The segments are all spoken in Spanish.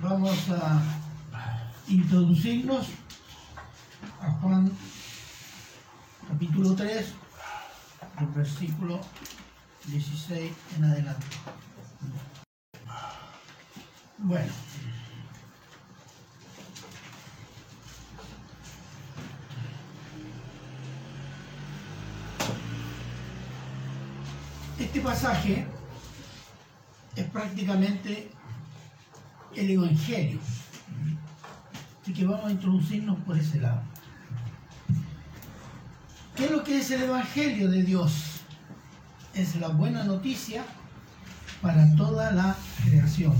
vamos a introducirnos a Juan capítulo 3, el versículo 16 en adelante. Bueno. Este pasaje es prácticamente el Evangelio. Así que vamos a introducirnos por ese lado. ¿Qué es lo que es el Evangelio de Dios? Es la buena noticia para toda la creación.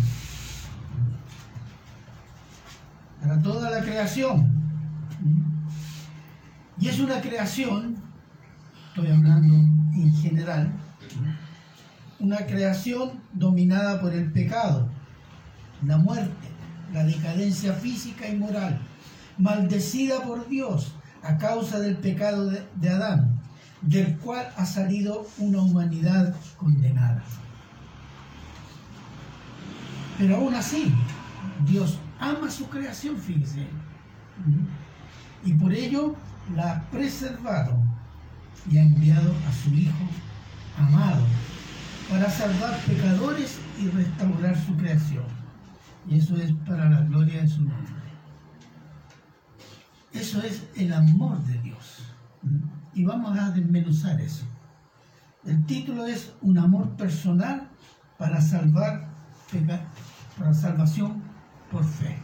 Para toda la creación. Y es una creación, estoy hablando en general, una creación dominada por el pecado, la muerte, la decadencia física y moral, maldecida por Dios a causa del pecado de, Adán, del cual ha salido una humanidad condenada. Pero aún así, Dios ama su creación, fíjese. Y por ello la ha preservado y ha enviado a su Hijo amado para salvar pecadores y restaurar su creación. Y eso es para la gloria de su nombre. Eso es el amor de Dios. Y vamos a desmenuzar eso. El título es Un amor personal para salvar para salvación por fe.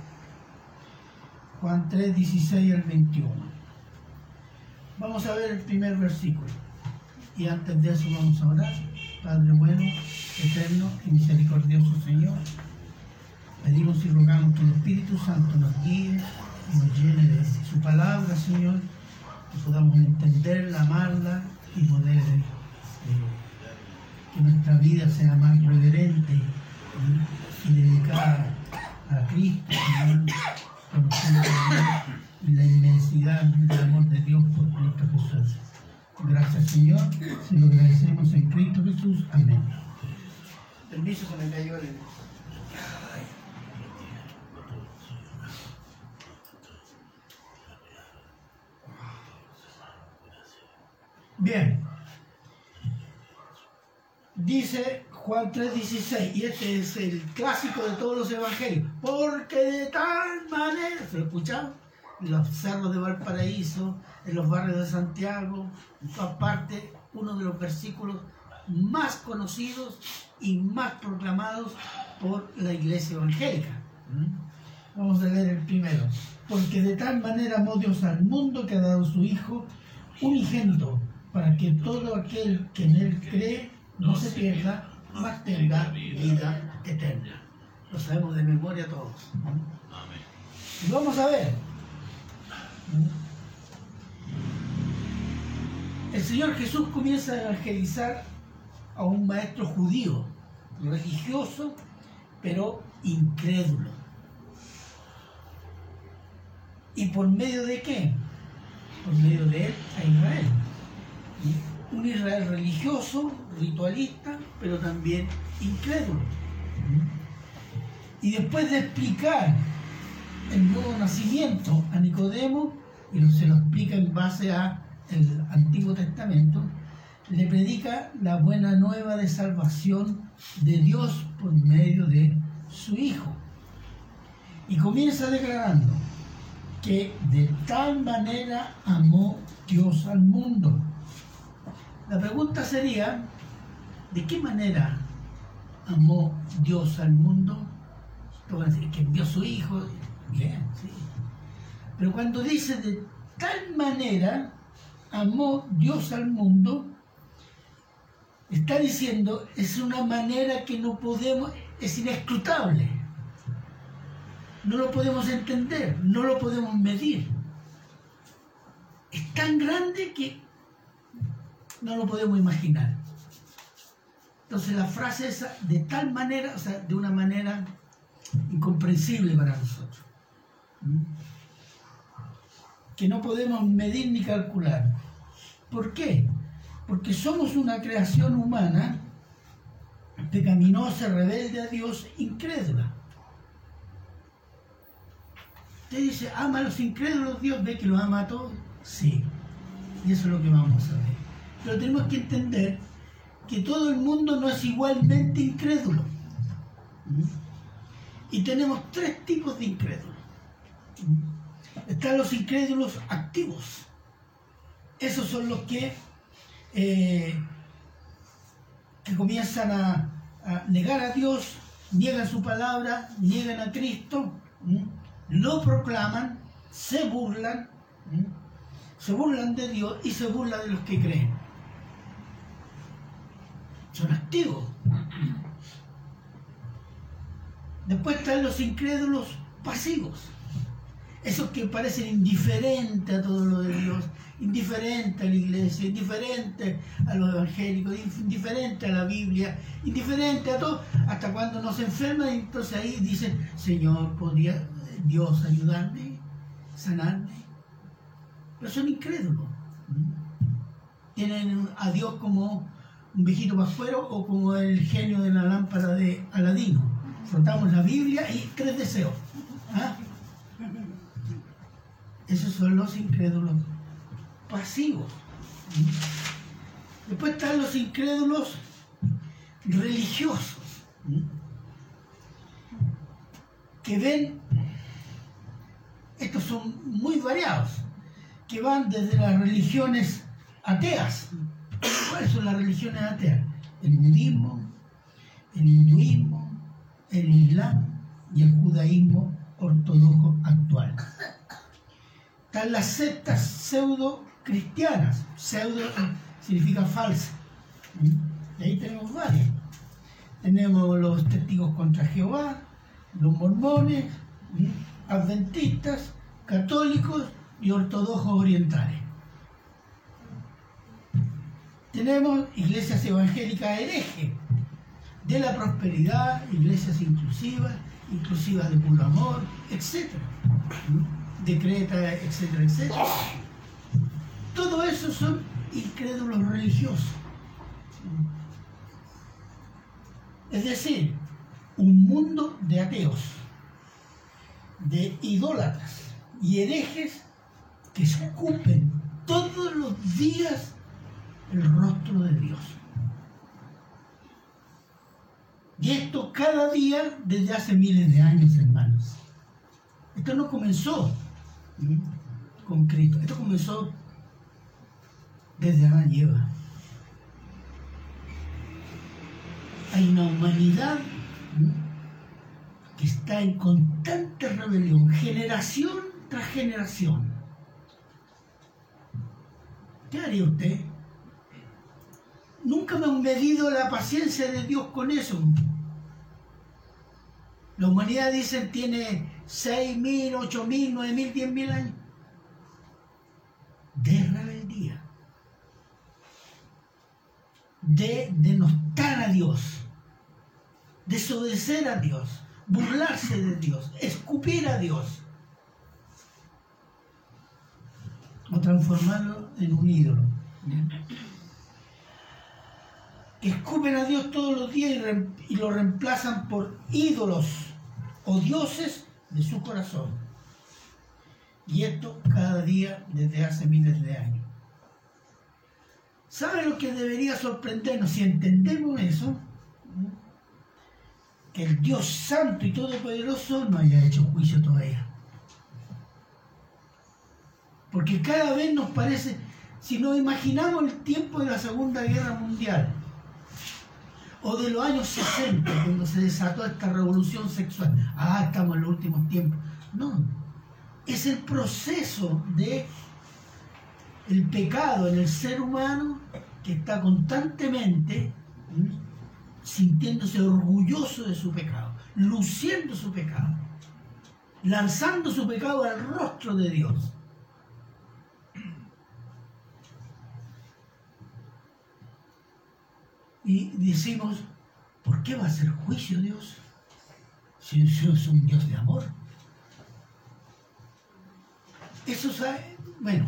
Juan 3, 16 al 21. Vamos a ver el primer versículo. Y antes de eso vamos a orar. Padre bueno, eterno y misericordioso Señor, pedimos y rogamos que el Espíritu Santo nos guíe y nos llene de su palabra, Señor, que podamos entenderla, amarla y poder eh, que nuestra vida sea más reverente y, dedicada a Cristo, Señor, conociendo la inmensidad del amor de Dios por Cristo Jesús. Gracias, Señor. Se lo agradecemos en Cristo Jesús. Amén. Permiso, se me cayó Bien. Dice Juan 3:16, y este es el clásico de todos los evangelios, porque de tal manera, ¿se lo escucharon? los cerros de Valparaíso, en los barrios de Santiago, en todas partes, uno de los versículos más conocidos y más proclamados por la iglesia evangélica. ¿Mm? Vamos a leer el primero. Porque de tal manera amó Dios al mundo que ha dado su Hijo unigénito, para que todo aquel que en él cree no se pierda, mas tenga vida eterna. Lo sabemos de memoria todos. Y vamos a ver, el Señor Jesús comienza a evangelizar a un maestro judío, religioso, pero incrédulo. ¿Y por medio de qué? Por medio de él a Israel. Un Israel religioso, ritualista, pero también incrédulo. Y después de explicar el nuevo nacimiento a Nicodemo, y se lo explica en base a el Antiguo Testamento, le predica la buena nueva de salvación de Dios por medio de su Hijo. Y comienza declarando que de tal manera amó Dios al mundo. La pregunta sería, ¿de qué manera amó Dios al mundo? Que envió su Hijo, Bien, sí. Pero cuando dice de tal manera amó Dios al mundo, está diciendo es una manera que no podemos, es inescrutable. No lo podemos entender, no lo podemos medir. Es tan grande que no lo podemos imaginar. Entonces la frase es de tal manera, o sea, de una manera incomprensible para nosotros que no podemos medir ni calcular. ¿Por qué? Porque somos una creación humana pecaminosa, rebelde a Dios, incrédula. Usted dice, ama a los incrédulos, Dios ve que los ama a todos. Sí, y eso es lo que vamos a ver. Pero tenemos que entender que todo el mundo no es igualmente incrédulo. Y tenemos tres tipos de incrédulos. Están los incrédulos activos. Esos son los que, eh, que comienzan a, negar a Dios, niegan su palabra, niegan a Cristo, lo proclaman, se burlan, se burlan de Dios y se burlan de los que creen. Son activos. Después están los incrédulos pasivos. Esos que parecen indiferentes a todo lo de Dios, indiferentes a la iglesia, indiferentes a los evangélicos, indiferentes a la Biblia, indiferentes a todo, hasta cuando nos enferman, entonces ahí dicen, Señor, ¿podría Dios ayudarme, sanarme? Pero son incrédulos. Tienen a Dios como un viejito pascuero o como el genio de la lámpara de Aladino. Frotamos la Biblia y tres deseos. ¿Ah? Esos son los incrédulos pasivos. Después están los incrédulos religiosos, que ven, estos son muy variados, que van desde las religiones ateas, ¿Cuáles son las religiones ateas? El budismo, el hinduismo, el islam y el judaísmo ortodoxo actual. Están las sectas pseudo cristianas. Pseudo significa falsa. Y ahí tenemos varias. Tenemos los testigos contra Jehová, los mormones, adventistas, católicos y ortodoxos orientales. Tenemos iglesias evangélicas herejes, de la prosperidad, iglesias inclusivas, inclusivas de puro amor, etc. Decreta, etcétera, etcétera. Todo eso son incrédulos religiosos. Es decir, un mundo de ateos, de idólatras y herejes que escupen todos los días el rostro de Dios. Y esto cada día desde hace miles de años, hermanos. Esto no comenzó con Cristo, esto comenzó desde Adán y Eva. Hay una humanidad que está en constante rebelión, generación tras generación. ¿Qué haría usted? Nunca me han medido la paciencia de Dios con eso. La humanidad, dicen, tiene 6.000, 8.000, 9.000, 10.000 años de rebeldía, de denostar a Dios, desobedecer a Dios, burlarse de Dios, escupir a Dios o transformarlo en un ídolo escupen a Dios todos los días y, lo reemplazan por ídolos o dioses de su corazón. Y esto cada día desde hace miles de años. ¿Sabe lo que debería sorprendernos si entendemos eso? Que el Dios Santo y Todopoderoso no haya hecho juicio todavía. Porque cada vez nos parece, si nos imaginamos el tiempo de la Segunda Guerra Mundial, o de los años 60, cuando se desató esta revolución sexual. Ah, estamos en los últimos tiempos. No, es el proceso de el pecado en el ser humano que está constantemente sintiéndose orgulloso de su pecado, luciendo su pecado, lanzando su pecado al rostro de Dios. Y decimos, ¿por qué va a ser juicio Dios? Si Dios es un Dios de amor. Eso, bueno,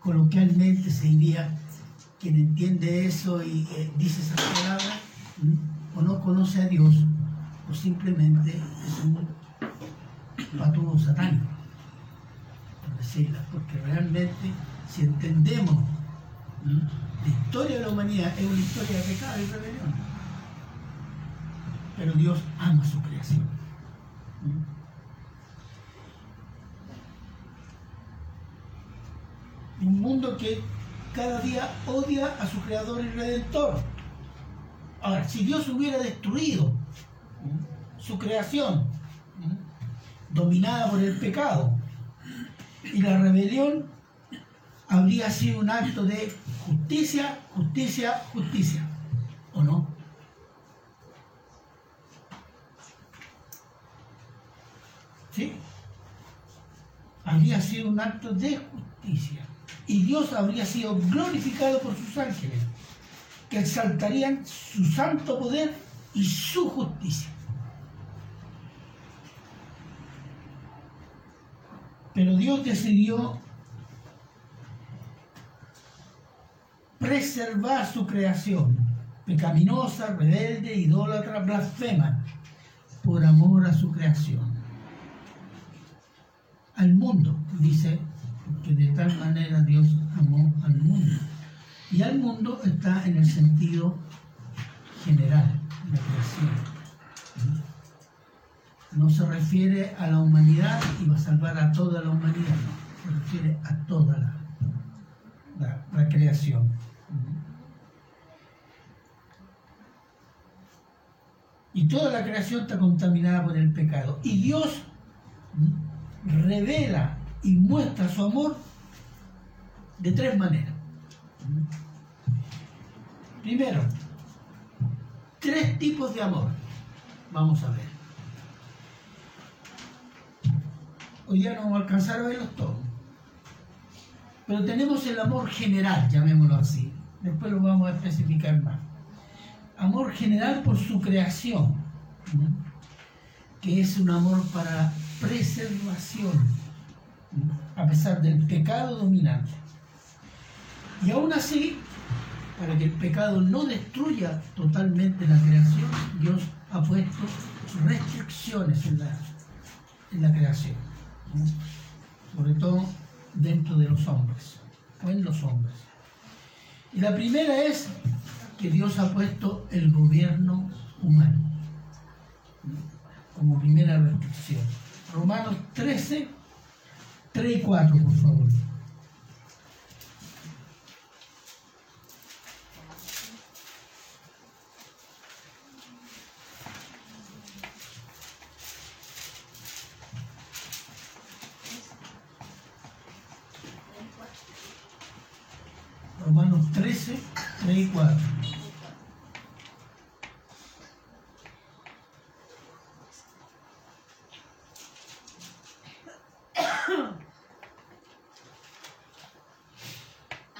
coloquialmente se diría, quien entiende eso y eh, dice esas palabras, o no conoce a Dios, o simplemente es un patudo satánico. decirlas, porque realmente si entendemos la historia de la humanidad es una historia de pecado y rebelión. Pero Dios ama su creación. Un mundo que cada día odia a su creador y redentor. Ahora, si Dios hubiera destruido su creación, dominada por el pecado, y la rebelión habría sido un acto de justicia, justicia, justicia, ¿o no? ¿Sí? Habría sido un acto de justicia y Dios habría sido glorificado por sus ángeles, que exaltarían su santo poder y su justicia. Pero Dios decidió preservar su creación, pecaminosa, rebelde, idólatra, blasfema, por amor a su creación. Al mundo, dice, que de tal manera Dios amó al mundo. Y al mundo está en el sentido general, la creación no se refiere a la humanidad y va a salvar a toda la humanidad, se refiere a toda la, creación. Y toda la creación está contaminada por el pecado. Y Dios revela y muestra su amor de tres maneras. Primero, tres tipos de amor. Vamos a ver. Hoy día no vamos a alcanzar a verlos todos. Pero tenemos el amor general, llamémoslo así. Después lo vamos a especificar más. Amor general por su creación, que es un amor para preservación, a pesar del pecado dominante. Y aún así, para que el pecado no destruya totalmente la creación, Dios ha puesto restricciones en la, en la creación sobre todo dentro de los hombres o en los hombres. Y la primera es que Dios ha puesto el gobierno humano como primera restricción. Romanos 13, 3 y 4, por favor. Romanos 13, 3 y 4.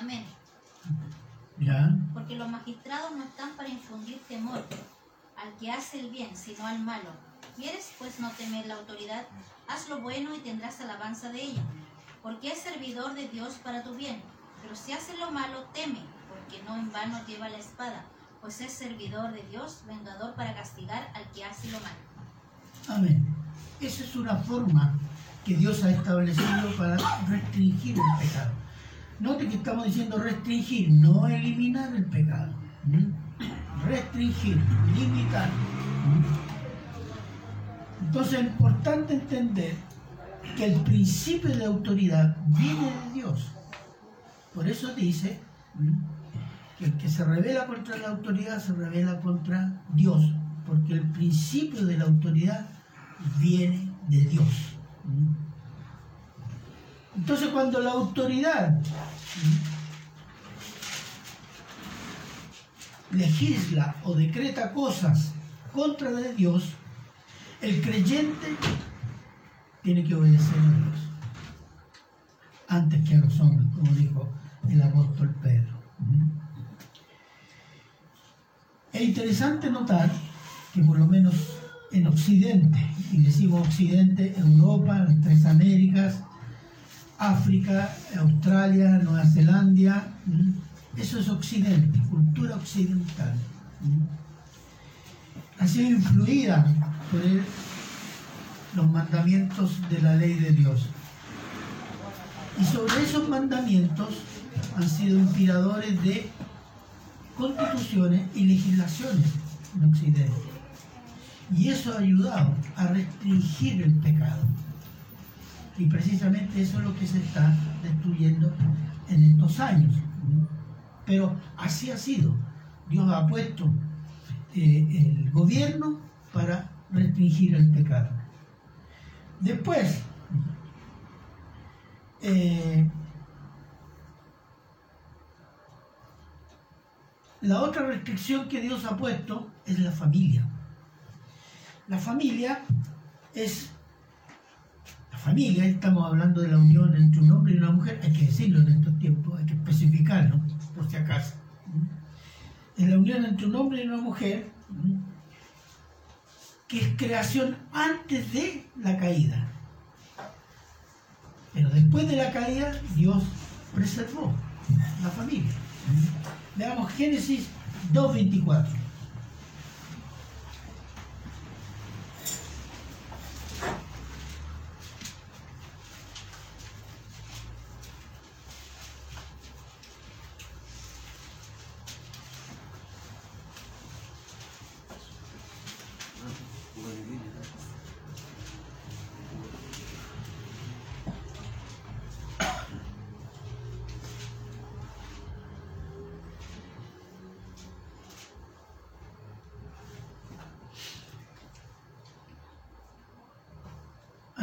Amén. ¿Ya? Porque los magistrados no están para infundir temor al que hace el bien, sino al malo. ¿Quieres pues no temer la autoridad? Haz lo bueno y tendrás alabanza de ella, porque es servidor de Dios para tu bien. Pero si hace lo malo, teme, porque no en vano lleva la espada, pues es servidor de Dios, vengador para castigar al que hace lo malo. Amén. Esa es una forma que Dios ha establecido para restringir el pecado. Note que estamos diciendo restringir, no eliminar el pecado. Restringir, limitar. Entonces es importante entender que el principio de autoridad viene de Dios. Por eso dice que el que se revela contra la autoridad se revela contra Dios, porque el principio de la autoridad viene de Dios. Entonces cuando la autoridad legisla o decreta cosas contra de Dios, el creyente tiene que obedecer a Dios antes que a los hombres, como dijo el apóstol Pedro. Es interesante notar que por lo menos en Occidente, y decimos Occidente, Europa, las tres Américas, África, Australia, Nueva Zelanda, eso es Occidente, cultura occidental. Ha sido influida por los mandamientos de la ley de Dios. Y sobre esos mandamientos han sido inspiradores de constituciones y legislaciones en Occidente. Y eso ha ayudado a restringir el pecado. Y precisamente eso es lo que se está destruyendo en estos años. Pero así ha sido. Dios ha puesto eh, el gobierno para restringir el pecado. Después, eh, la otra restricción que Dios ha puesto es la familia. La familia es la familia, estamos hablando de la unión entre un hombre y una mujer, hay que decirlo en estos tiempos, hay que especificarlo, por si acaso. Es la unión entre un hombre y una mujer, que es creación antes de la caída. Pero después de la caída, Dios preservó la familia. Veamos Génesis 2.24.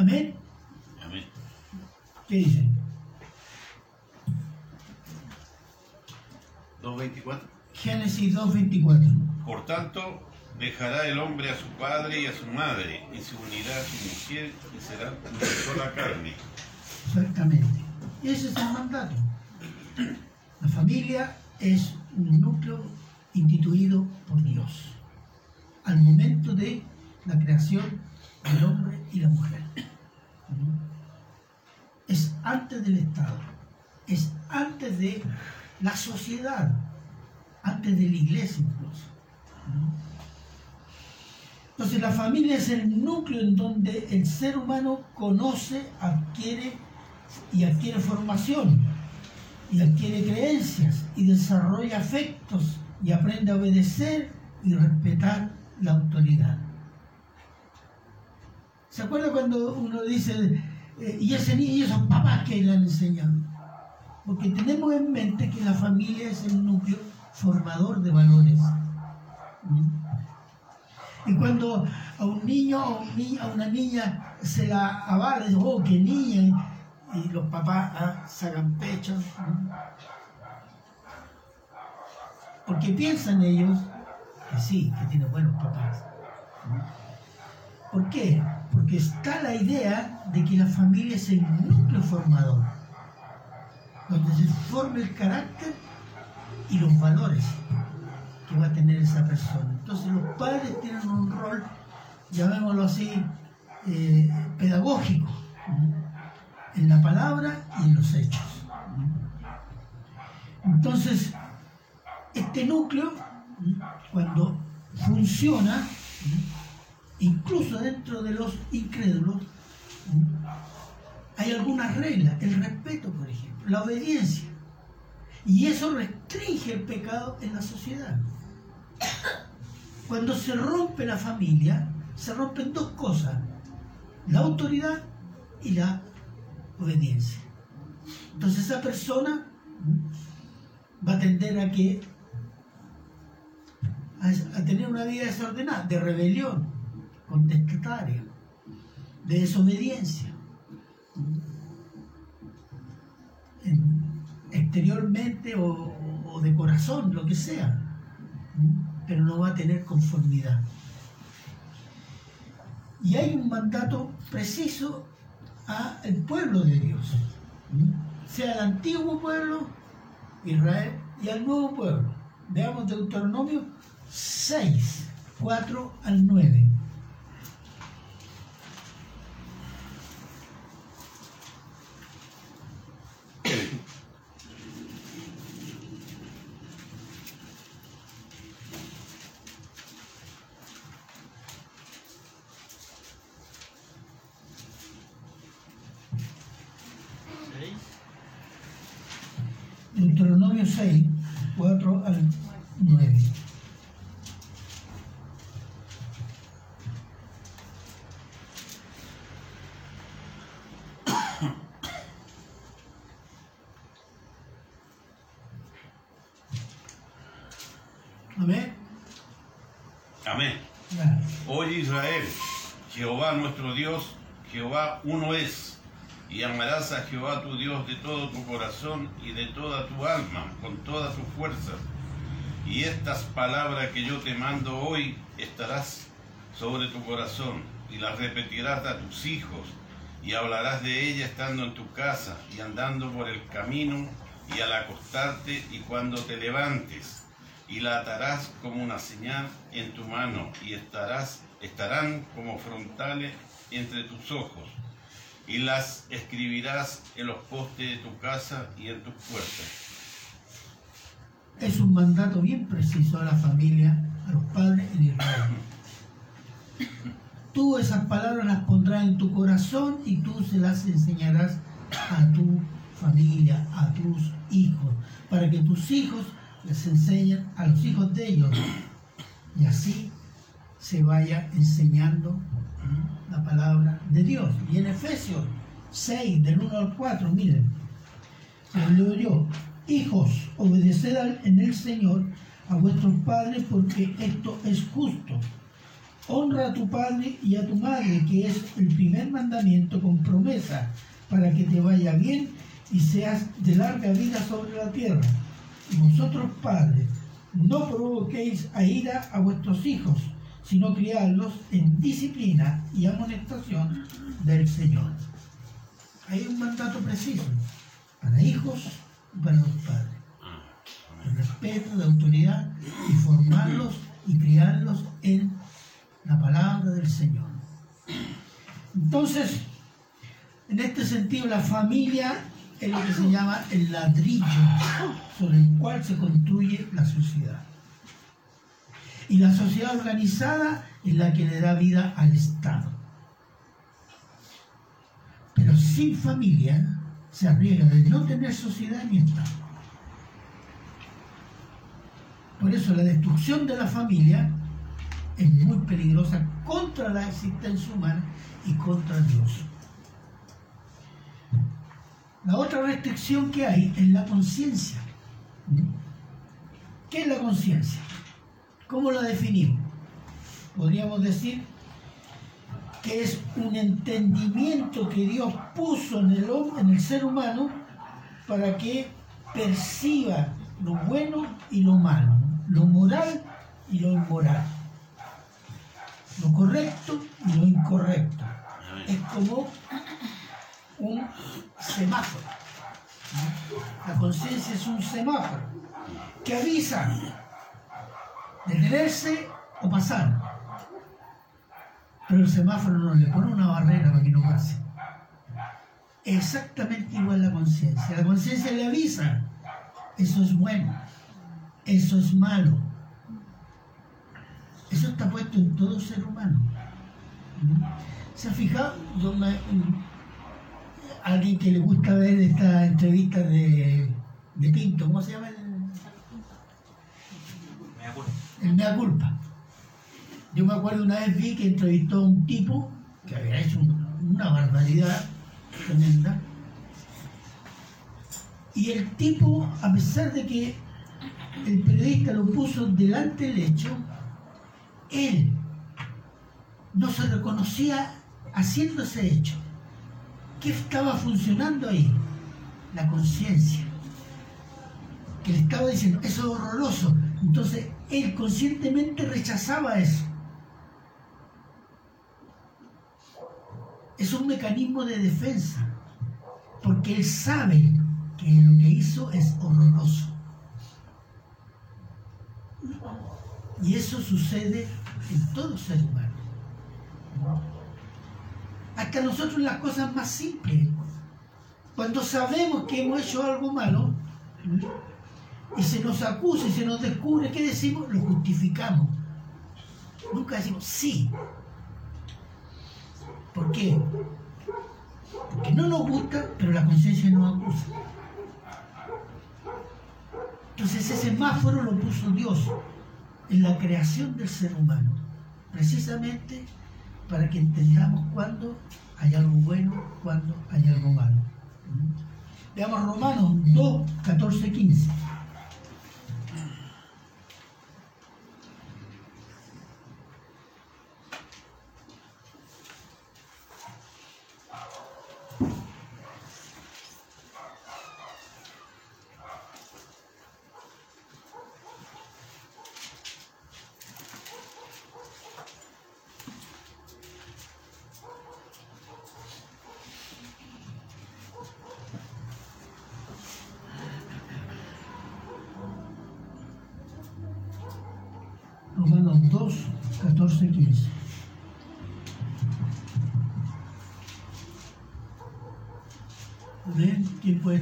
Amén. Amén. ¿Qué dice? 2.24. Génesis 2.24. Por tanto, dejará el hombre a su padre y a su madre, y se unirá a su mujer, y serán una sola carne. Exactamente. Ese es el mandato. La familia es un núcleo instituido por Dios al momento de la creación del hombre y la mujer. Del Estado, es antes de la sociedad, antes de la iglesia incluso. Entonces la familia es el núcleo en donde el ser humano conoce, adquiere y adquiere formación y adquiere creencias y desarrolla afectos y aprende a obedecer y respetar la autoridad. ¿Se acuerda cuando uno dice, y ese y esos papás que le han enseñado? Porque tenemos en mente que la familia es el núcleo formador de valores. Y cuando a un niño o a una niña se la avala, oh, qué niña, y los papás ah, sacan pecho. Porque piensan ellos que sí, que tiene buenos papás. ¿Por qué? Porque está la idea de que la familia es el núcleo formador, donde se forma el carácter y los valores que va a tener esa persona. Entonces los padres tienen un rol, llamémoslo así, eh, pedagógico, en la palabra y en los hechos. Entonces, este núcleo, cuando funciona. Incluso dentro de los incrédulos, hay algunas reglas, el respeto, por ejemplo, la obediencia. Y eso restringe el pecado en la sociedad. Cuando se rompe la familia, se rompen dos cosas, la autoridad y la obediencia. Entonces esa persona va a tender a que a, tener una vida desordenada, de rebelión, contestataria, de desobediencia. exteriormente o, o de corazón, lo que sea pero no va a tener conformidad. Y hay un mandato preciso al pueblo de Dios, sea el antiguo pueblo, Israel, y al nuevo pueblo. Veamos Deuteronomio 6, 4 al 9. Deuteronomio 6, 4 al 9. Amén. Amén. Oye Israel, Jehová nuestro Dios, Jehová uno es, y amarás a Jehová tu Dios de todo tu corazón y de toda tu alma, con todas tus fuerzas. Y estas palabras que yo te mando hoy estarás sobre tu corazón, y las repetirás a tus hijos, y hablarás de ella estando en tu casa, y andando por el camino, y al acostarte, y cuando te levantes y la atarás como una señal en tu mano y estarás, estarán como frontales entre tus ojos y las escribirás en los postes de tu casa y en tus puertas. Es un mandato bien preciso a la familia, a los padres en Israel. Tú esas palabras las pondrás en tu corazón y tú se las enseñarás a tu familia, a tus hijos, para que tus hijos les enseñen a los hijos de ellos y así se vaya enseñando. La palabra de Dios. Y en Efesios 6, del 1 al 4, miren, leo yo, hijos, obedeced en el Señor a vuestros padres porque esto es justo. Honra a tu padre y a tu madre, que es el primer mandamiento con promesa, para que te vaya bien y seas de larga vida sobre la tierra. Y vosotros, padres, no provoquéis a ira a vuestros hijos, sino criadlos en disciplina y amonestación del Señor. Hay un mandato preciso para hijos y para los padres. El respeto, la autoridad y formarlos y criarlos en la palabra del Señor. Entonces, en este sentido, la familia es lo que se llama el ladrillo sobre el cual se construye la sociedad. Y la sociedad organizada es la que le da vida al Estado. Pero sin familia se arriesga de no tener sociedad ni Estado. Por eso la destrucción de la familia es muy peligrosa contra la existencia humana y contra Dios. La otra restricción que hay es la conciencia. ¿Qué es la conciencia? ¿Cómo la definimos? Podríamos decir que es un entendimiento que Dios puso en el, en el ser humano para que perciba lo bueno y lo malo, lo moral y lo inmoral, lo correcto y lo incorrecto. Es como un semáforo. La conciencia es un semáforo que avisa detenerse o pasar. Pero el semáforo no le pone una barrera para que no pase. Exactamente igual la conciencia. La conciencia le avisa, eso es bueno, eso es malo. Eso está puesto en todo ser humano. ¿Se ha fijado? Yo me- alguien que le gusta ver esta entrevista de, de Pinto, ¿cómo se llama el, el Mea Culpa? Yo me acuerdo una vez vi que entrevistó a un tipo que había hecho un- una barbaridad tremenda. Y el tipo, a pesar de que el periodista lo puso delante del hecho, él no se reconocía haciendo ese hecho. ¿Qué estaba funcionando ahí? La conciencia. Que le estaba diciendo, eso es horroroso. Entonces, él conscientemente rechazaba eso. Es un mecanismo de defensa, porque él sabe que lo que hizo es horroroso. Y eso sucede en todo ser humano. Hasta nosotros las cosas más simples. Cuando sabemos que hemos hecho algo malo y se nos acusa y se nos descubre, ¿qué decimos? Lo justificamos. Nunca decimos sí. ¿Por qué? Porque no nos gusta, pero la conciencia nos acusa. Entonces ese semáforo lo puso Dios en la creación del ser humano, precisamente para que entendamos cuándo hay algo bueno, cuándo hay algo malo. Veamos Romanos 2, 14, 15.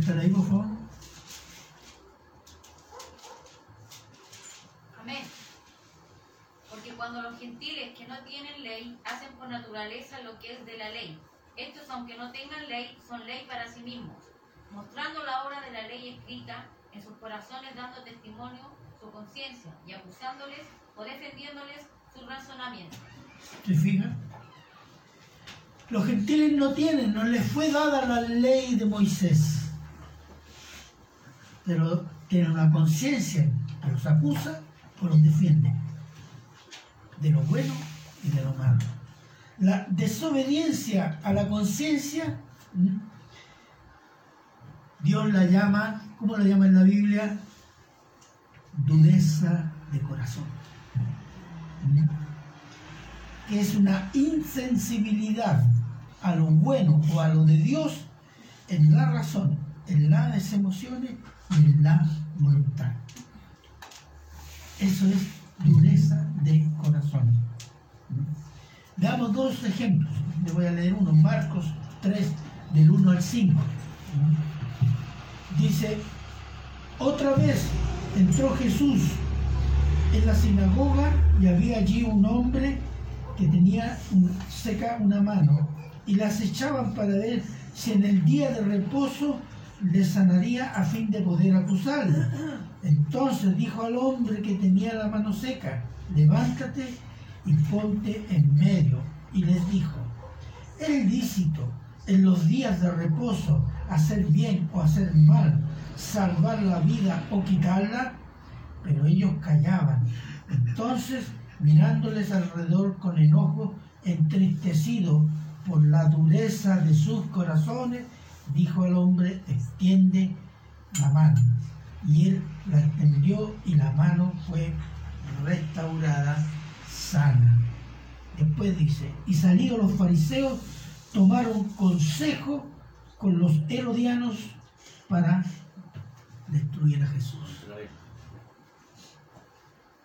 Estar ahí, por favor? Amén. Porque cuando los gentiles que no tienen ley hacen por naturaleza lo que es de la ley, estos aunque no tengan ley, son ley para sí mismos, mostrando la obra de la ley escrita en sus corazones, dando testimonio su conciencia y acusándoles o defendiéndoles su razonamiento. ¿Se fijan? Los gentiles no tienen, no les fue dada la ley de Moisés, pero tienen una conciencia que los acusa o los defiende de lo bueno y de lo malo. La desobediencia a la conciencia. Dios la llama, ¿cómo la llama en la Biblia? Dureza de corazón. que es una insensibilidad a lo bueno o a lo de Dios en la razón, en las emociones en la voluntad. Eso es dureza de corazón. Veamos dos ejemplos. Le voy a leer uno, Marcos 3, del 1 al 5. Dice, otra vez entró Jesús en la sinagoga y había allí un hombre que tenía seca una mano y las echaban para ver si en el día de reposo le sanaría a fin de poder acusarle. Entonces dijo al hombre que tenía la mano seca, levántate y ponte en medio. Y les dijo, es lícito en los días de reposo hacer bien o hacer mal, salvar la vida o quitarla, pero ellos callaban. Entonces, mirándoles alrededor con enojo, entristecido por la dureza de sus corazones, dijo al hombre, extiende la mano. Y él la extendió y la mano fue restaurada sana. Después dice, y salidos los fariseos, tomaron consejo con los herodianos para destruir a Jesús.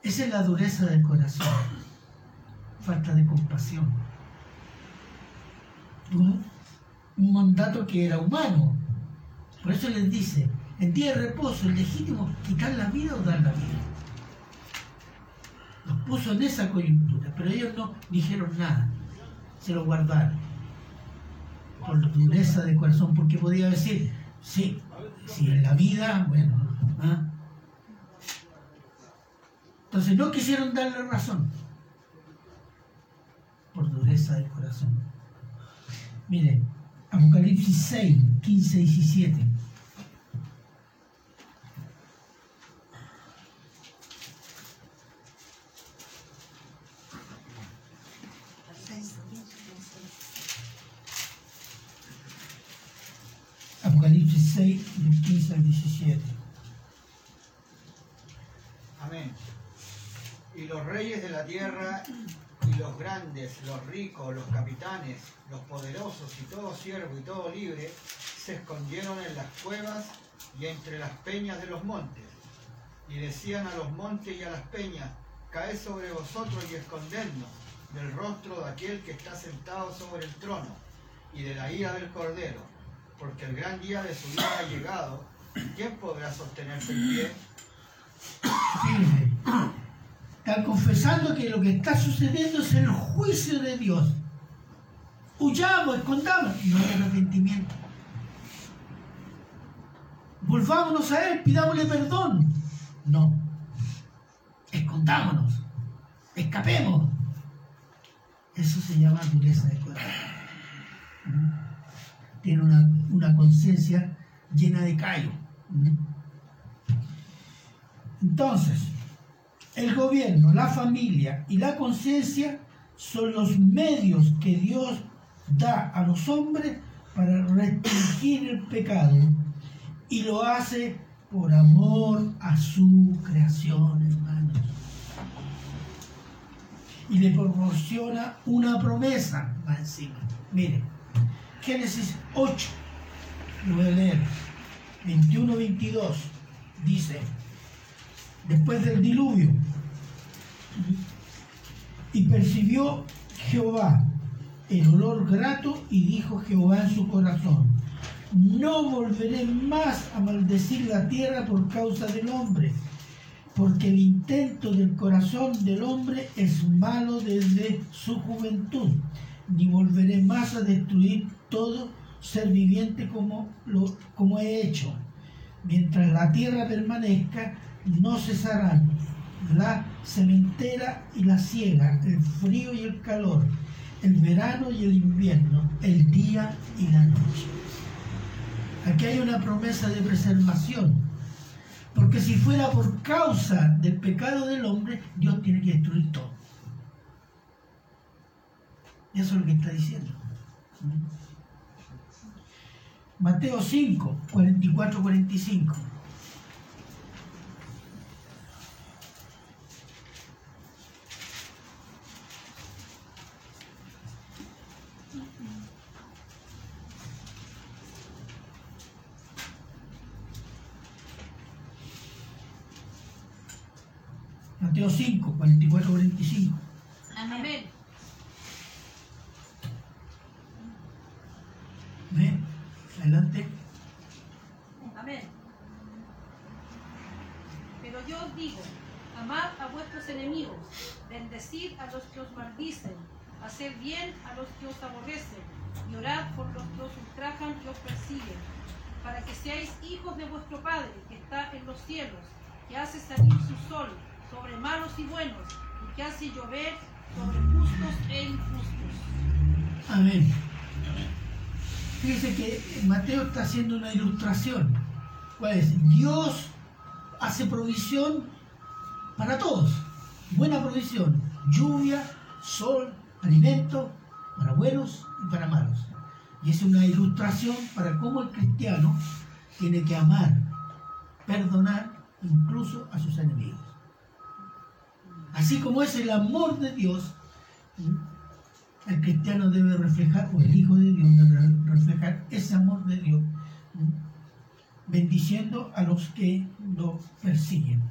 Esa es la dureza del corazón, falta de compasión. Un mandato que era humano. Por eso les dice, en día de reposo, el legítimo quitar la vida o dar la vida. Los puso en esa coyuntura, pero ellos no dijeron nada, se lo guardaron. Por dureza de corazón, porque podía decir, sí, si en la vida, bueno, ¿ah? Entonces no quisieron darle razón por dureza del corazón. Miren, Apocalipsis 6, 15 y 17. Apocalipsis 6, del 15 al 17. Amén. Y los reyes de la tierra, y los los ricos, los capitanes, los poderosos, y todo siervo y todo libre, se escondieron en las cuevas y entre las peñas de los montes. Y decían a los montes y a las peñas, caed sobre vosotros y escondednos del rostro de aquel que está sentado sobre el trono y de la ira del cordero, porque el gran día de su ira ha llegado. ¿Quién podrá sostenerse en pie? Están confesando que lo que está sucediendo es el juicio de Dios. Huyamos, escondamos. No hay arrepentimiento. Volvámonos a Él, pidámosle perdón. No. Escondámonos. Escapemos. Eso se llama dureza de corazón. Tiene una, una conciencia llena de callo. Entonces, el gobierno, la familia y la conciencia son los medios que Dios da a los hombres para restringir el pecado y lo hace por amor a su creación, hermanos. Y le proporciona una promesa más encima. Mire, Génesis 8, lo voy a leer, 21-22, dice, después del diluvio, y percibió Jehová el olor grato y dijo Jehová en su corazón, no volveré más a maldecir la tierra por causa del hombre, porque el intento del corazón del hombre es malo desde su juventud, ni volveré más a destruir todo ser viviente como, lo, como he hecho. Mientras la tierra permanezca, no cesarán la sementera y la siega, el frío y el calor, el verano y el invierno, el día y la noche. Aquí hay una promesa de preservación, porque si fuera por causa del pecado del hombre, Dios tiene que destruir todo. Eso es lo que está diciendo. Mateo 5, 44-45. Mateo 5, 44, 45. Amén. Amén. Adelante. Amén. Pero yo os digo, amad a vuestros enemigos, bendecid a los que os maldicen, haced bien a los que os aborrecen, y orad por los que os ultrajan y os persiguen, para que seáis hijos de vuestro Padre que está en los cielos, que hace salir su sol sobre malos y buenos, y que hace llover sobre justos e injustos. Amén. Fíjese que Mateo está haciendo una ilustración. ¿Cuál es? Dios hace provisión para todos. Buena provisión. Lluvia, sol, alimento, para buenos y para malos. Y es una ilustración para cómo el cristiano tiene que amar, perdonar incluso a sus enemigos. Así como es el amor de Dios, el cristiano debe reflejar, o el Hijo de Dios debe reflejar ese amor de Dios, bendiciendo a los que lo persiguen.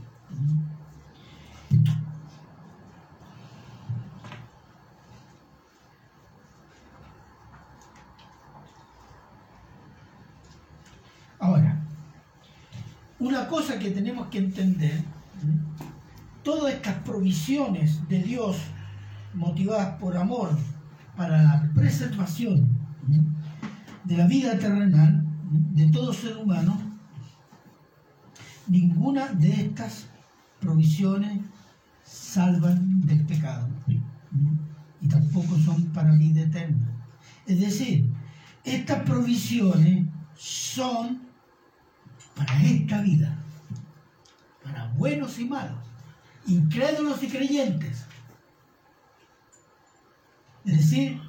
Ahora, una cosa que tenemos que entender, todas estas provisiones de Dios motivadas por amor para la preservación de la vida terrenal de todo ser humano, ninguna de estas provisiones salvan del pecado y tampoco son para vida eterna. Es decir, estas provisiones son para esta vida, para buenos y malos, incrédulos y creyentes. Es decir,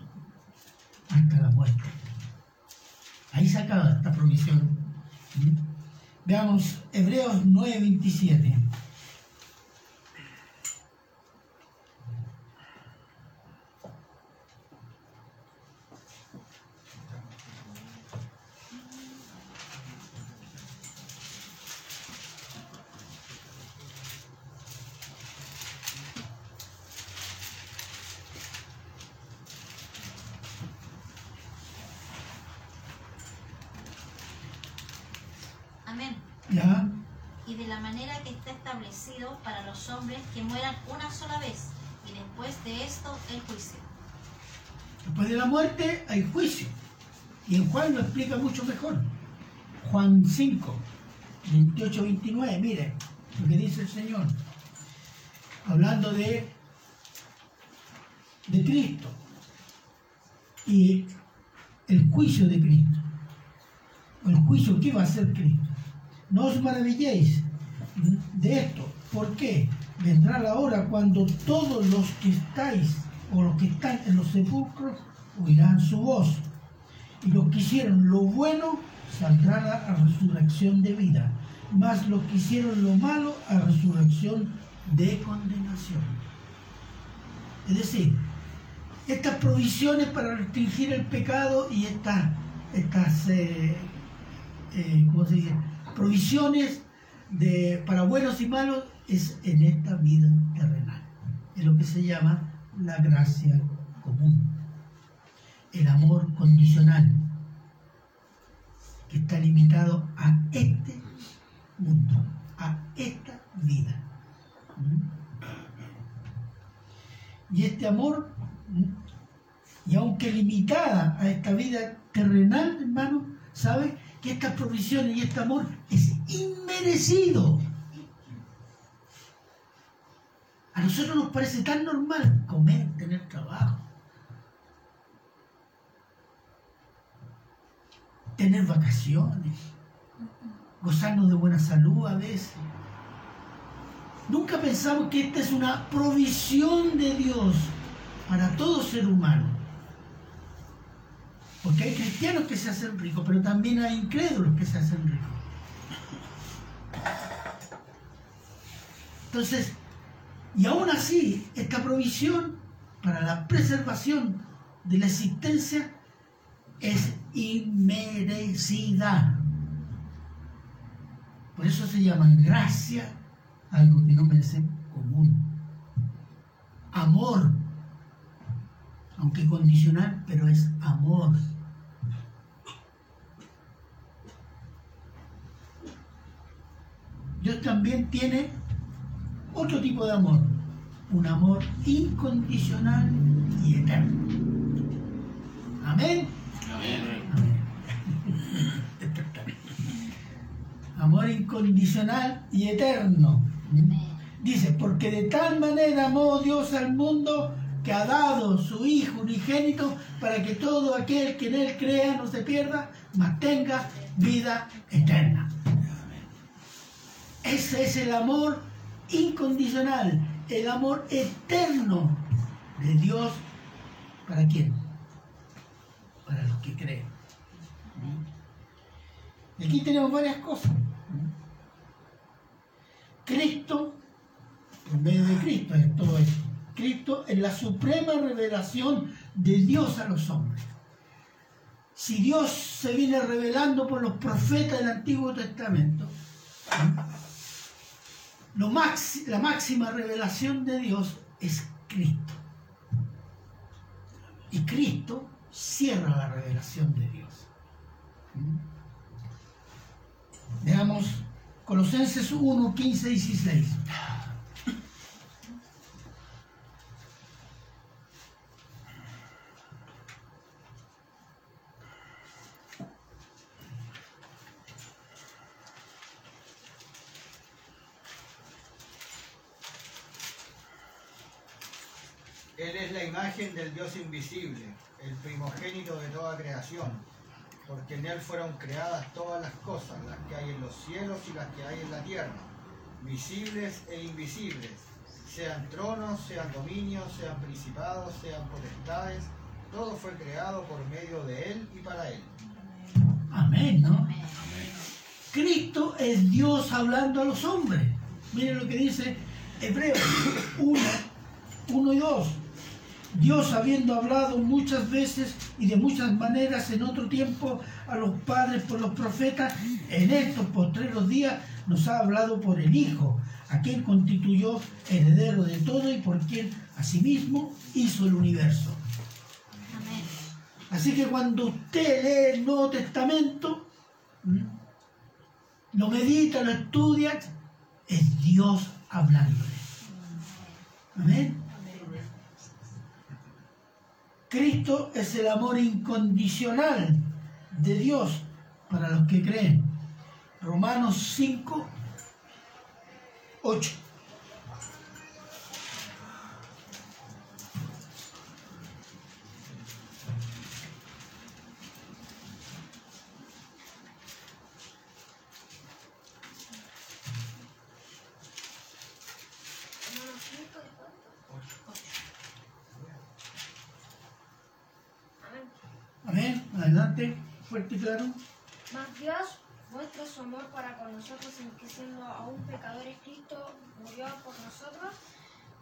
hasta la muerte. Ahí se acaba esta provisión. Veamos Hebreos 9:27. Amén. ¿Ya? Y de la manera que está establecido para los hombres que mueran una sola vez, y después de esto el juicio. Después de la muerte hay juicio. Y en Juan lo explica mucho mejor. Juan 5, 28, 29, mire. lo que dice el Señor, hablando de, de Cristo y el juicio de Cristo, el juicio que va a hacer Cristo. No os maravilléis de esto, ¿por qué? Vendrá la hora cuando todos los que estáis o los que están en los sepulcros oirán su voz. Y los que hicieron lo bueno saldrán a resurrección de vida, mas los que hicieron lo malo a resurrección de condenación. Es decir, estas provisiones para restringir el pecado y estas, estas eh, eh, ¿cómo se dice? Provisiones de, para buenos y malos es en esta vida terrenal. Es lo que se llama la gracia común, el amor condicional, que está limitado a este mundo, a esta vida. ¿Mm? Y este amor, y aunque limitada a esta vida terrenal, hermano, ¿sabe? Que estas provisiones y este amor es inmerecido. A nosotros nos parece tan normal comer, tener trabajo, tener vacaciones, gozarnos de buena salud a veces. Nunca pensamos que esta es una provisión de Dios para todo ser humano. Porque hay cristianos que se hacen ricos, pero también hay incrédulos que se hacen ricos. Entonces, y aún así, esta provisión para la preservación de la existencia es inmerecida. Por eso se llama gracia algo que no merece común. Amor, aunque condicional, pero es amor. Dios también tiene otro tipo de amor, un amor incondicional y eterno. Amén. Amor incondicional y eterno. Dice, porque de tal manera amó Dios al mundo que ha dado su Hijo unigénito para que todo aquel que en Él crea no se pierda, mas tenga vida eterna. Ese es el amor incondicional, el amor eterno de Dios. ¿Para quién? Para los que creen. Aquí tenemos varias cosas. Cristo, por medio de Cristo es todo esto. Cristo es la suprema revelación de Dios a los hombres. Si Dios se viene revelando por los profetas del Antiguo Testamento, lo maxi- la máxima revelación de Dios es Cristo. Y Cristo cierra la revelación de Dios. Veamos Colosenses 1, 15, 16. Imagen del Dios invisible, el primogénito de toda creación, porque en Él fueron creadas todas las cosas, las que hay en los cielos y las que hay en la tierra, visibles e invisibles, sean tronos, sean dominios, sean principados, sean potestades, todo fue creado por medio de Él y para Él. Amén, ¿no? Cristo es Dios hablando a los hombres. Miren lo que dice Hebreos 1, 1 y 2. Dios habiendo hablado muchas veces y de muchas maneras en otro tiempo a los padres por los profetas, en estos postreros días nos ha hablado por el Hijo, a quien constituyó heredero de todo y por quien asimismo hizo el universo. Así que cuando usted lee el Nuevo Testamento, lo medita, lo estudia, es Dios hablándole. Amén. Cristo es el amor incondicional de Dios para los que creen. Romanos 5, 8. Claro. Mas Dios muestra su amor para con nosotros en que siendo aún pecadores Cristo murió por nosotros,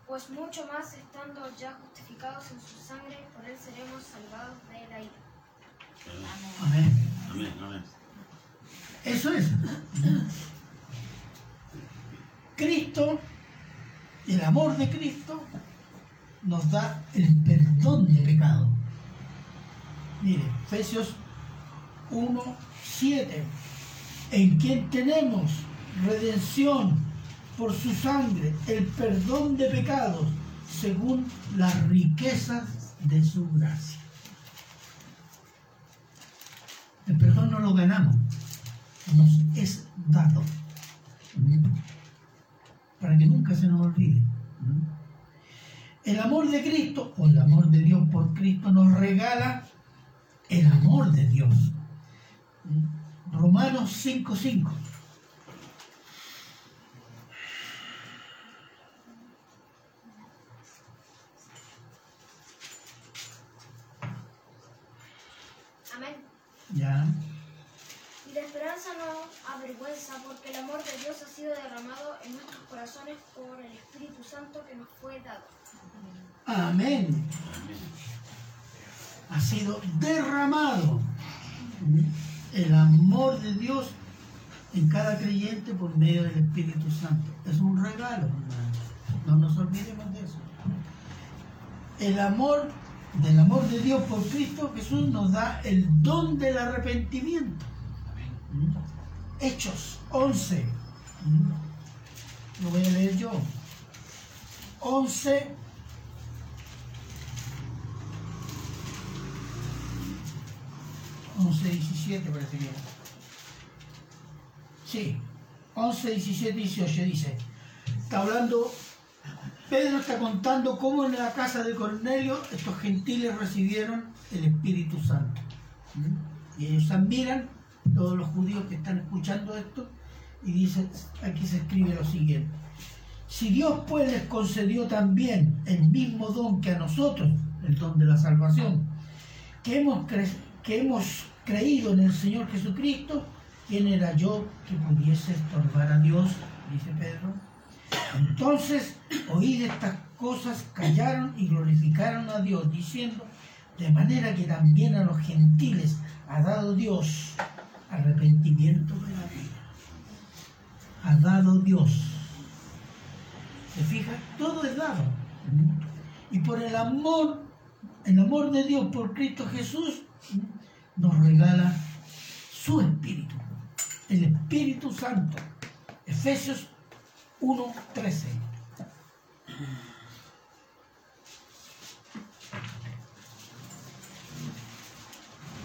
pues mucho más estando ya justificados en su sangre, por él seremos salvados de la ira. Amén. Amén, amén. Eso es. Cristo, el amor de Cristo, nos da el perdón de pecado. Mire, Efesios 1, 7, en quien tenemos redención por su sangre, el perdón de pecados, según las riquezas de su gracia. El perdón no lo ganamos, nos es dado. Para que nunca se nos olvide. El amor de Cristo, o el amor de Dios por Cristo, nos regala el amor de Dios. Romanos 5.5. Amén. Ya. Y la esperanza no avergüenza, porque el amor de Dios ha sido derramado en nuestros corazones por el Espíritu Santo que nos fue dado. Amén. Ha sido derramado el amor de Dios en cada creyente por medio del Espíritu Santo. Es un regalo. No nos olvidemos de eso. El amor del amor de Dios por Cristo Jesús nos da el don del arrepentimiento. Hechos 11. Lo voy a leer yo. 11. Once, 17 parece que. Sí, 11, 17, 18 dice. Está hablando, Pedro está contando cómo en la casa de Cornelio estos gentiles recibieron el Espíritu Santo. ¿Mm? Y ellos admiran, todos los judíos que están escuchando esto, y dice, aquí se escribe lo siguiente. Si Dios pues les concedió también el mismo don que a nosotros, el don de la salvación, que hemos, que hemos creído en el Señor Jesucristo, ¿quién era yo que pudiese estorbar a Dios? Dice Pedro. Entonces, oíd estas cosas, callaron y glorificaron a Dios, diciendo, de manera que también a los gentiles ha dado Dios arrepentimiento de la vida. Ha dado Dios. ¿Se fija? Todo es dado. Y por el amor, el amor de Dios por Cristo Jesús, nos regala su Espíritu, el Espíritu Santo. Efesios 1.13.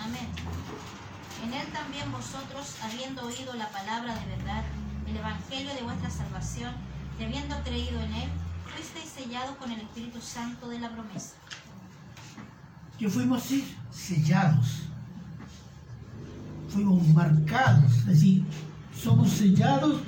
Amén. En él también vosotros, habiendo oído la palabra de verdad, el evangelio de vuestra salvación, y habiendo creído en él, fuisteis sellados con el Espíritu Santo de la promesa. Que fuimos sí, sellados, fuimos marcados, es decir, somos sellados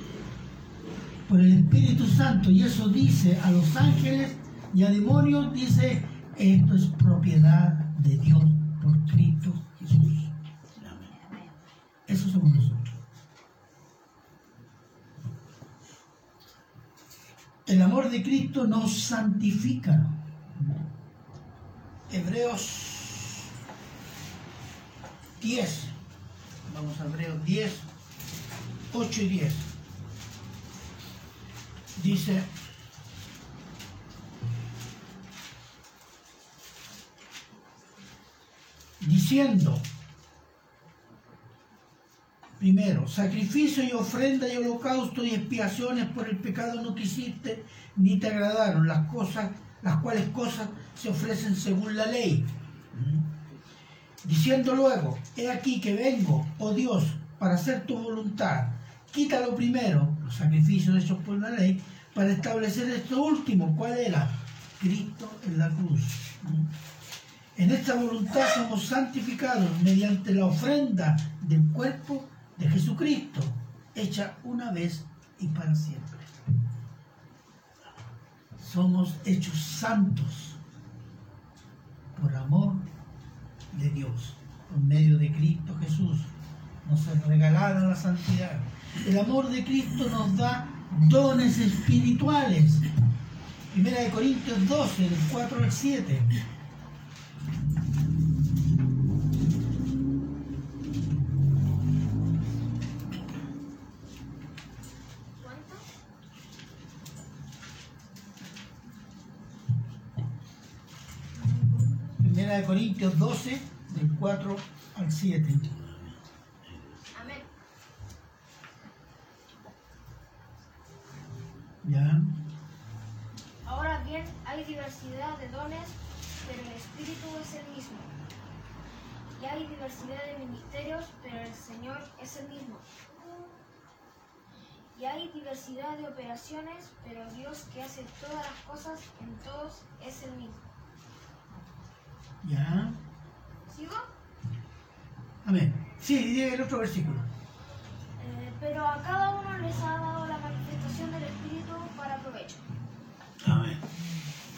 por el Espíritu Santo y eso dice a los ángeles y a demonios, dice, esto es propiedad de Dios por Cristo Jesús. Eso somos nosotros. El amor de Cristo nos santifica. Hebreos 10. Vamos a Hebreos 10, 8 y 10. Dice, diciendo, Primero, sacrificio y ofrenda y holocausto y expiaciones por el pecado no quisiste, ni te agradaron las cosas, las cuales cosas se ofrecen según la ley. Diciendo luego, he aquí que vengo, oh Dios, para hacer tu voluntad. Quita lo primero, los sacrificios hechos por la ley, para establecer esto último. ¿Cuál era? Cristo en la cruz. En esta voluntad somos santificados mediante la ofrenda del cuerpo de Jesucristo, hecha una vez y para siempre. Somos hechos santos por amor de Dios, por medio de Cristo Jesús. Nos es regalada la santidad. El amor de Cristo nos da dones espirituales. Primera de Corintios 12, del 4 al 7. Primera de Corintios 12, del 4 al 7. Amén. ¿Ya? Ahora bien, hay diversidad de dones, pero el Espíritu es el mismo. Y hay diversidad de ministerios, pero el Señor es el mismo. Y hay diversidad de operaciones, pero Dios que hace todas las cosas en todos es el mismo. ¿Ya? ¿Sigo? Amén. Sí, el otro versículo. Eh, pero a cada uno les ha dado la manifestación del Espíritu para provecho. Amén.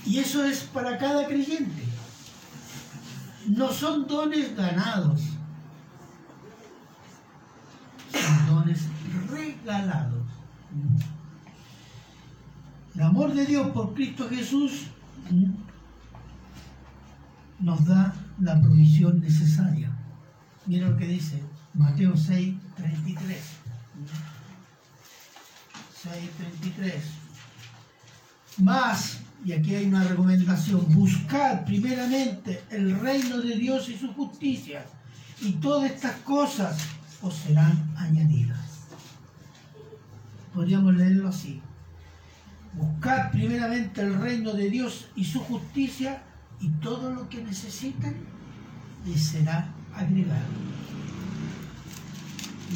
Y eso es para cada creyente. No son dones ganados. Son dones regalados. El amor de Dios por Cristo Jesús. Nos da la provisión necesaria. Mira lo que dice Mateo 6, 33. 6, 33. Más, y aquí hay una recomendación, buscar primeramente el reino de Dios y su justicia, y todas estas cosas os serán añadidas. Podríamos leerlo así. Buscar primeramente el reino de Dios y su justicia, y todo lo que necesitan les será agregado.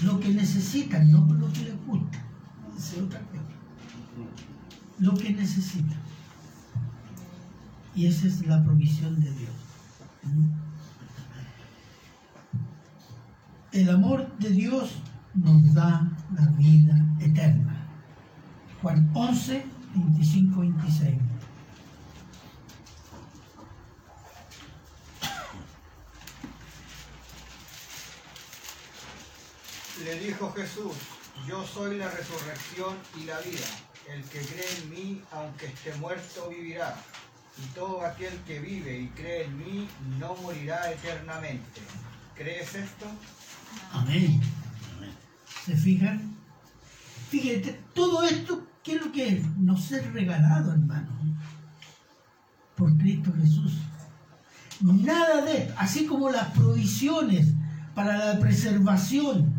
Lo que necesitan, no lo que les gusta. Es otra cosa lo que necesita. Y esa es la provisión de Dios. El amor de Dios nos da la vida eterna. Juan 11, 25, 26. Le dijo Jesús, yo soy la resurrección y la vida. El que cree en mí, aunque esté muerto, vivirá. Y todo aquel que vive y cree en mí, no morirá eternamente. ¿Crees esto? Amén. ¿Se fijan? Fíjate, todo esto, ¿qué es lo que es? Nos es regalado, hermano, por Cristo Jesús. Nada de así como las provisiones para la preservación,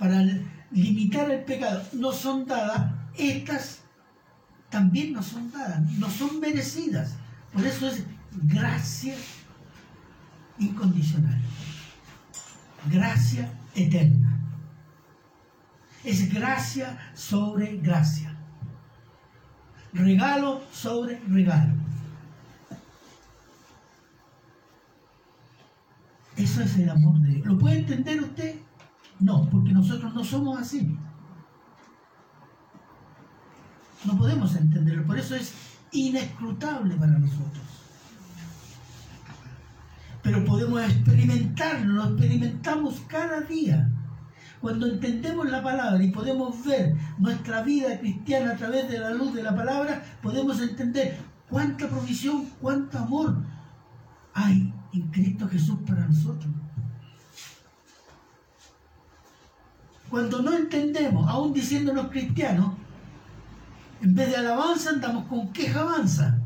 para limitar el pecado, no son dadas, estas también no son dadas, no son merecidas. Por eso es gracia incondicional, gracia eterna. Es gracia sobre gracia. Regalo sobre regalo. Eso es el amor de Dios. ¿Lo puede entender usted? No, porque nosotros no somos así. No podemos entenderlo. Por eso es inescrutable para nosotros. Pero podemos experimentarlo, lo experimentamos cada día. Cuando entendemos la palabra y podemos ver nuestra vida cristiana a través de la luz de la palabra, podemos entender cuánta provisión, cuánto amor hay en Cristo Jesús para nosotros. Cuando no entendemos, aún diciéndonos cristianos, en vez de alabanza andamos con queja avanza.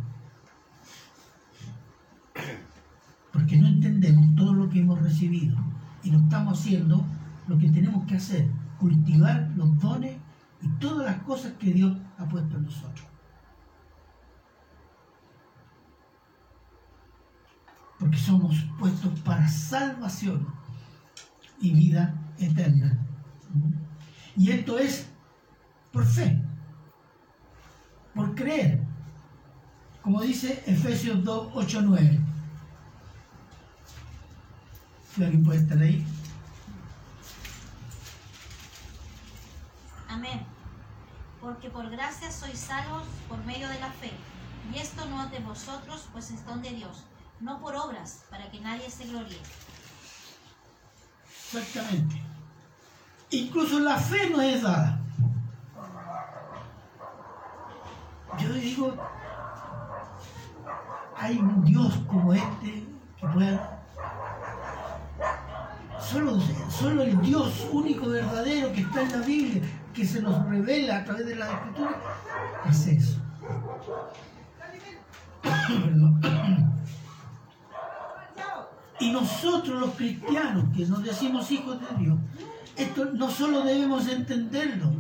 Porque no entendemos todo lo que hemos recibido y no estamos haciendo lo que tenemos que hacer, cultivar los dones y todas las cosas que Dios ha puesto en nosotros. Porque somos puestos para salvación y vida eterna. Y esto es por fe. por creer. Como dice Efesios 2, 8, 9. Si alguien puede estar ahí. Amén. Porque por gracia sois salvos por medio de la fe. Y esto no es de vosotros, pues es don de Dios, no por obras, para que nadie se gloríe. Exactamente. Incluso la fe no es dada. Yo digo, hay un Dios como este que pueda... Solo, solo el Dios único, verdadero, que está en la Biblia, que se nos revela a través de la Escritura, hace eso. Y nosotros los cristianos, que nos decimos hijos de Dios, esto no solo debemos entenderlo,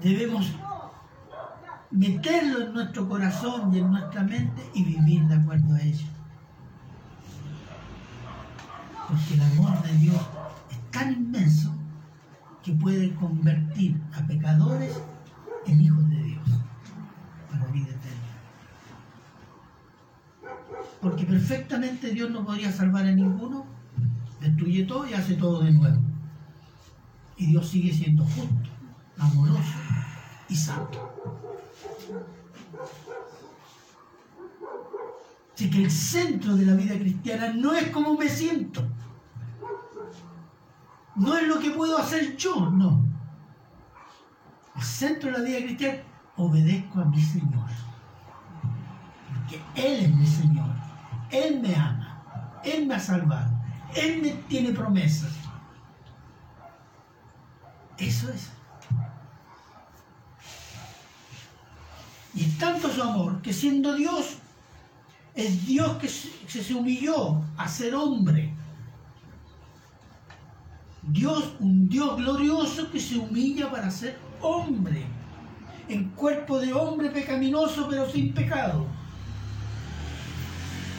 debemos meterlo en nuestro corazón y en nuestra mente y vivir de acuerdo a ello. Porque el amor de Dios es tan inmenso que puede convertir a pecadores en hijos de Dios para vida eterna. Porque perfectamente Dios no podría salvar a ninguno, destruye todo y hace todo de nuevo. Y Dios sigue siendo justo, amoroso y santo. Así que el centro de la vida cristiana no es como me siento. No es lo que puedo hacer yo, no. El centro de la vida cristiana, obedezco a mi Señor. Porque Él es mi Señor. Él me ama. Él me ha salvado. Él me tiene promesas. Eso es. Y tanto su amor que siendo Dios, es Dios que se humilló a ser hombre. Dios, un Dios glorioso que se humilla para ser hombre. En cuerpo de hombre pecaminoso pero sin pecado.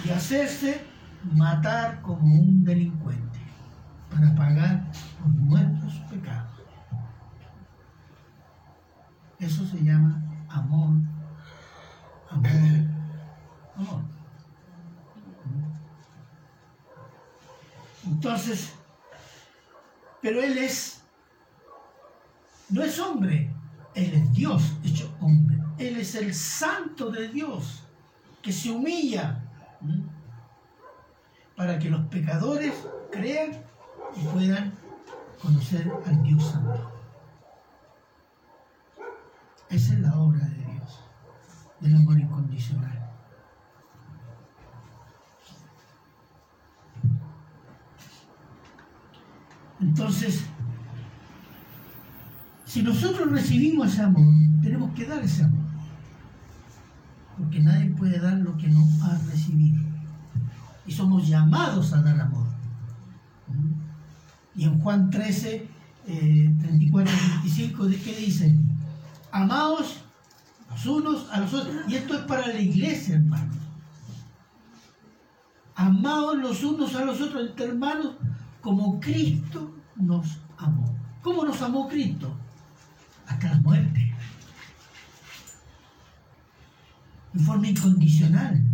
Y hacerse matar como un delincuente para pagar por nuestros pecados. Eso se llama amor. Amor. Amor. Entonces, pero Él es, no es hombre, Él es Dios hecho hombre. Él es el santo de Dios que se humilla. Para que los pecadores crean y puedan conocer al Dios santo. Esa es la obra de Dios, del amor incondicional. Entonces, si nosotros recibimos ese amor, tenemos que dar ese amor. Porque nadie puede dar lo que no ha recibido. Y somos llamados a dar amor. Y en Juan 13, eh, 34, 25, ¿de qué dice? Amaos los unos a los otros. Y esto es para la iglesia, hermanos. Amaos los unos a los otros entre hermanos como Cristo nos amó. ¿Cómo nos amó Cristo? Hasta la muerte. En forma incondicional.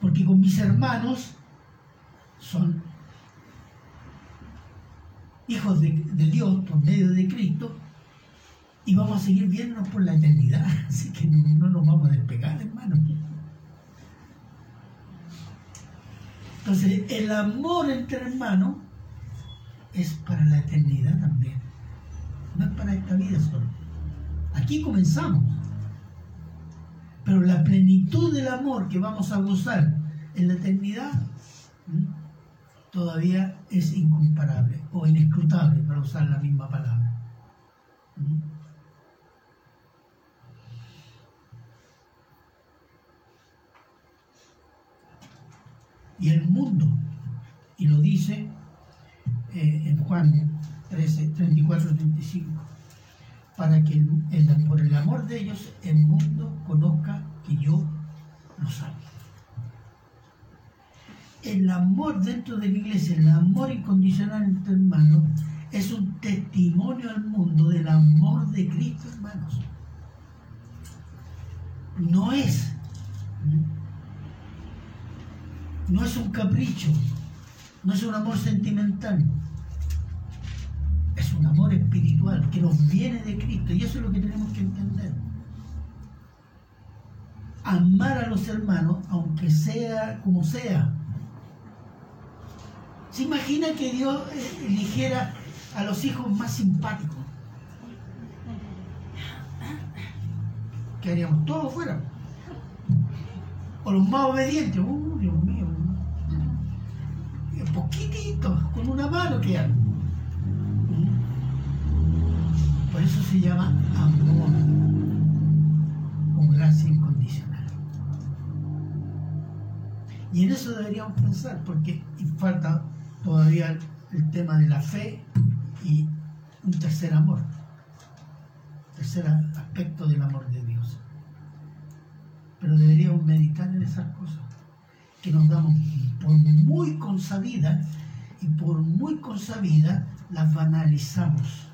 Porque con mis hermanos son hijos de, Dios por medio de Cristo y vamos a seguir viéndonos por la eternidad. Así que no, no nos vamos a despegar, hermanos. Entonces, el amor entre hermanos es para la eternidad también. No es para esta vida solo. Aquí comenzamos. Pero la plenitud del amor que vamos a gozar en la eternidad todavía es incomparable o inescrutable, para usar la misma palabra. y el mundo. Y lo dice eh, en Juan 13, 34, 35. Para que el- por el amor de ellos el mundo conozca que yo los amo. El amor dentro de la iglesia, el amor incondicional entre hermanos, es un testimonio al mundo del amor de Cristo, hermanos. No es, no es un capricho, no es un amor sentimental, es un amor espiritual que nos viene de Cristo y eso es lo que tenemos que entender. Amar a los hermanos, aunque sea como sea. ¿Se imagina que Dios eh, eligiera a los hijos más simpáticos? ¿Qué haríamos? Todos fuera. O los más obedientes. Uh, Dios mío. Poquititos, con una mano que hagan. Por eso se llama amor con gracia incondicional. Y en eso deberíamos pensar, porque falta todavía el tema de la fe y un tercer amor, tercer aspecto del amor de Dios. Pero deberíamos meditar en esas cosas, que nos damos por muy consabidas y por muy consabidas las banalizamos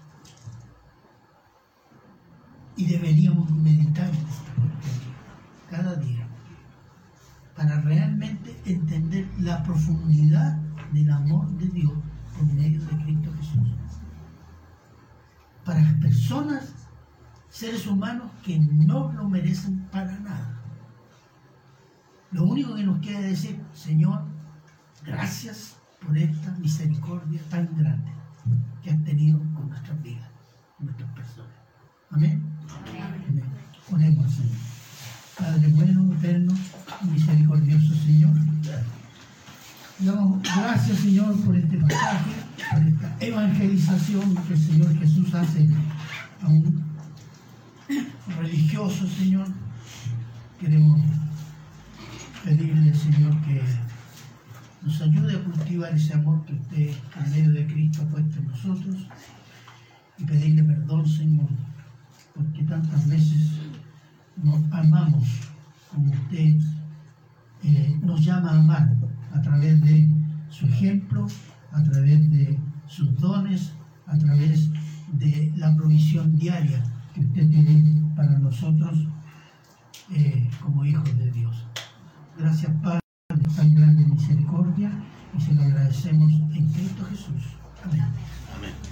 y deberíamos meditar en esta cuestión cada día para realmente entender la profundidad del amor de Dios por medio de Cristo Jesús. Para las personas, seres humanos que no lo merecen para nada. Lo único que nos queda decir, Señor, gracias por esta misericordia tan grande que has tenido con nuestras vidas, con nuestras personas. Amén. Oremos, Señor. Padre bueno, eterno, misericordioso Señor. Damos gracias, Señor, por este pasaje, por esta evangelización que el Señor Jesús hace a un religioso, Señor. Queremos pedirle, Señor, que nos ayude a cultivar ese amor que usted, en medio de Cristo, ha puesto en nosotros y pedirle perdón, Señor, porque tantas veces nos amamos como usted eh, nos llama a amar a través de su ejemplo, a través de sus dones, a través de la provisión diaria que usted tiene para nosotros eh, como hijos de Dios. Gracias, Padre, por tan grande misericordia y se lo agradecemos en Cristo Jesús. Amén. Amén.